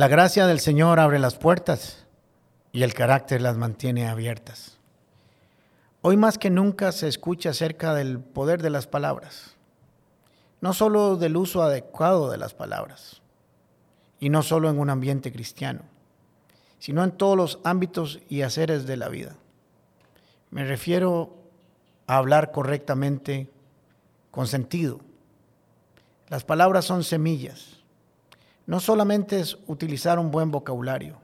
La gracia del Señor abre las puertas y el carácter las mantiene abiertas. Hoy más que nunca se escucha acerca del poder de las palabras, no solo del uso adecuado de las palabras, y no solo en un ambiente cristiano, sino en todos los ámbitos y haceres de la vida. Me refiero a hablar correctamente, con sentido. Las palabras son semillas no solamente es utilizar un buen vocabulario,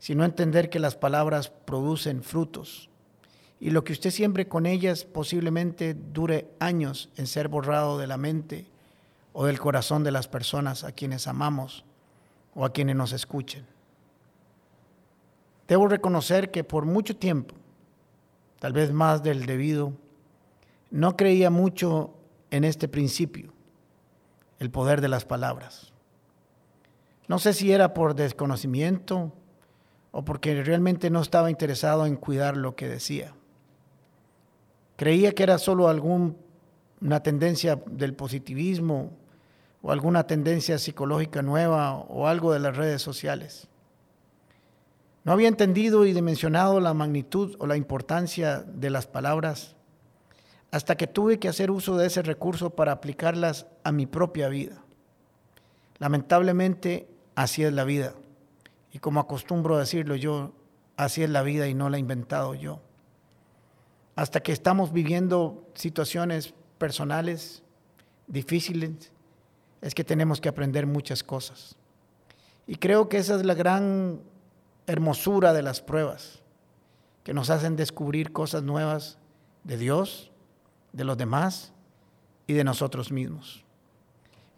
sino entender que las palabras producen frutos y lo que usted siembre con ellas posiblemente dure años en ser borrado de la mente o del corazón de las personas a quienes amamos o a quienes nos escuchen. Debo reconocer que por mucho tiempo, tal vez más del debido, no creía mucho en este principio, el poder de las palabras. No sé si era por desconocimiento o porque realmente no estaba interesado en cuidar lo que decía. Creía que era solo alguna tendencia del positivismo o alguna tendencia psicológica nueva o algo de las redes sociales. No había entendido y dimensionado la magnitud o la importancia de las palabras hasta que tuve que hacer uso de ese recurso para aplicarlas a mi propia vida. Lamentablemente, así es la vida. Y como acostumbro a decirlo yo, así es la vida y no la he inventado yo. Hasta que estamos viviendo situaciones personales difíciles, es que tenemos que aprender muchas cosas. Y creo que esa es la gran hermosura de las pruebas, que nos hacen descubrir cosas nuevas de Dios, de los demás y de nosotros mismos.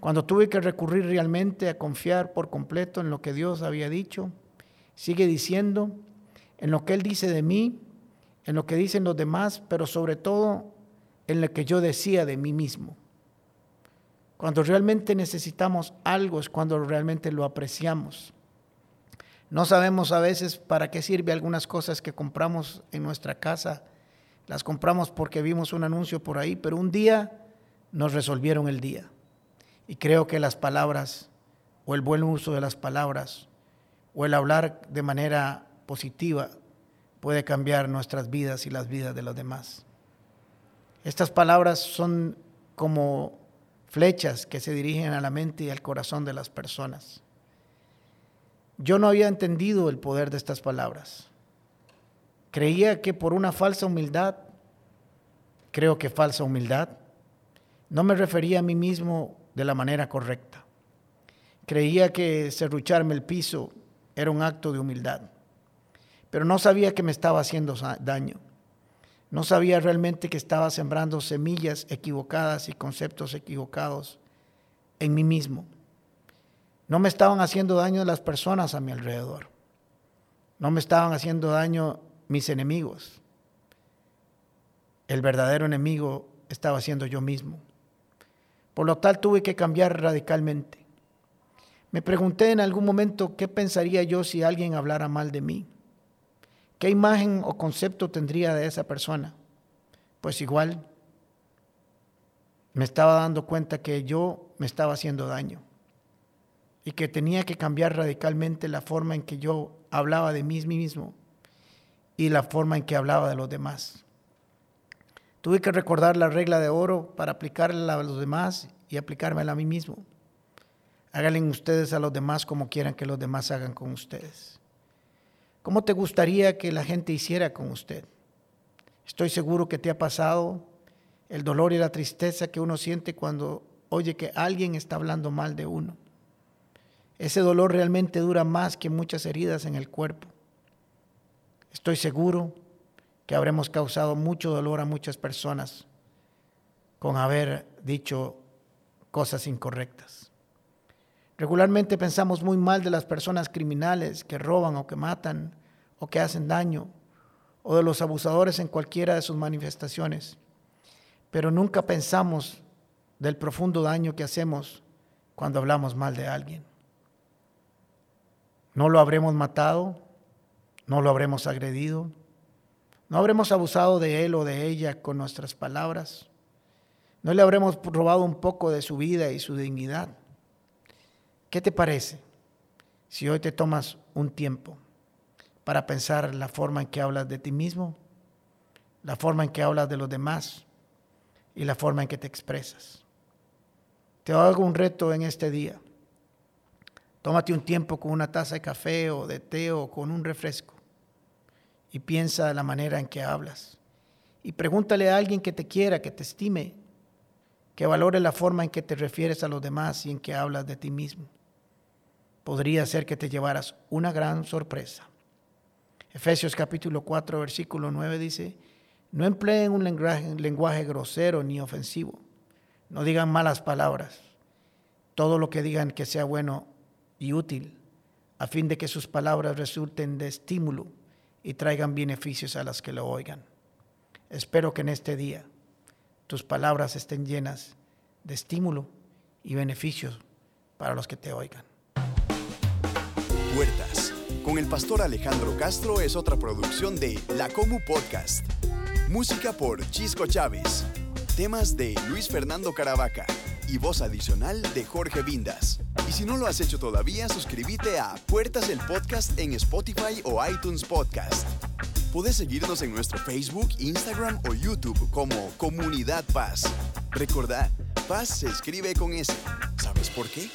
Cuando tuve que recurrir realmente a confiar por completo en lo que Dios había dicho, sigue diciendo, en lo que Él dice de mí, en lo que dicen los demás, pero sobre todo en lo que yo decía de mí mismo. Cuando realmente necesitamos algo es cuando realmente lo apreciamos. No sabemos a veces para qué sirve algunas cosas que compramos en nuestra casa. Las compramos porque vimos un anuncio por ahí, pero un día nos resolvieron el día. Y creo que las palabras o el buen uso de las palabras o el hablar de manera positiva puede cambiar nuestras vidas y las vidas de los demás. Estas palabras son como flechas que se dirigen a la mente y al corazón de las personas. Yo no había entendido el poder de estas palabras. Creía que por una falsa humildad, creo que falsa humildad, no me refería a mí mismo de la manera correcta. Creía que serrucharme el piso era un acto de humildad, pero no sabía que me estaba haciendo daño. No sabía realmente que estaba sembrando semillas equivocadas y conceptos equivocados en mí mismo. No me estaban haciendo daño las personas a mi alrededor. No me estaban haciendo daño mis enemigos. El verdadero enemigo estaba siendo yo mismo. Por lo tal tuve que cambiar radicalmente. Me pregunté en algún momento qué pensaría yo si alguien hablara mal de mí. ¿Qué imagen o concepto tendría de esa persona? Pues igual me estaba dando cuenta que yo me estaba haciendo daño y que tenía que cambiar radicalmente la forma en que yo hablaba de mí mismo y la forma en que hablaba de los demás. Tuve que recordar la regla de oro para aplicarla a los demás y aplicármela a mí mismo. Háganle ustedes a los demás como quieran que los demás hagan con ustedes. ¿Cómo te gustaría que la gente hiciera con usted? Estoy seguro que te ha pasado el dolor y la tristeza que uno siente cuando oye que alguien está hablando mal de uno. Ese dolor realmente dura más que muchas heridas en el cuerpo. Estoy seguro que habremos causado mucho dolor a muchas personas con haber dicho cosas incorrectas. Regularmente pensamos muy mal de las personas criminales que roban o que matan o que hacen daño o de los abusadores en cualquiera de sus manifestaciones, pero nunca pensamos del profundo daño que hacemos cuando hablamos mal de alguien. No lo habremos matado, no lo habremos agredido, ¿No habremos abusado de él o de ella con nuestras palabras? ¿No le habremos robado un poco de su vida y su dignidad? ¿Qué te parece? si hoy te tomas un tiempo para pensar la forma en que hablas de ti mismo, la forma en que hablas de los demás y la forma en que te expresas. Te hago un reto en este día. Tómate un tiempo con una taza de café o de té o con un refresco y piensa de la manera en que hablas. Y pregúntale a alguien que te quiera, que te estime, que valore la forma en que te refieres a los demás y en que hablas de ti mismo podría ser que te llevaras una gran sorpresa. Efesios capítulo 4, versículo 9 dice, no empleen un lenguaje, lenguaje grosero ni ofensivo, no digan malas palabras, todo lo que digan que sea bueno y útil, a fin de que sus palabras resulten de estímulo y traigan beneficios a las que lo oigan. Espero que en este día tus palabras estén llenas de estímulo y beneficios para los que te oigan. Puertas con el pastor Alejandro Castro es otra producción de La Comu Podcast. Música por Chisco Chávez. Temas de Luis Fernando Caravaca y voz adicional de Jorge Vindas. Y si no lo has hecho todavía, suscríbete a Puertas el Podcast en Spotify o iTunes Podcast. Puedes seguirnos en nuestro Facebook, Instagram o YouTube como Comunidad Paz. Recordad, Paz se escribe con S. ¿Sabes por qué?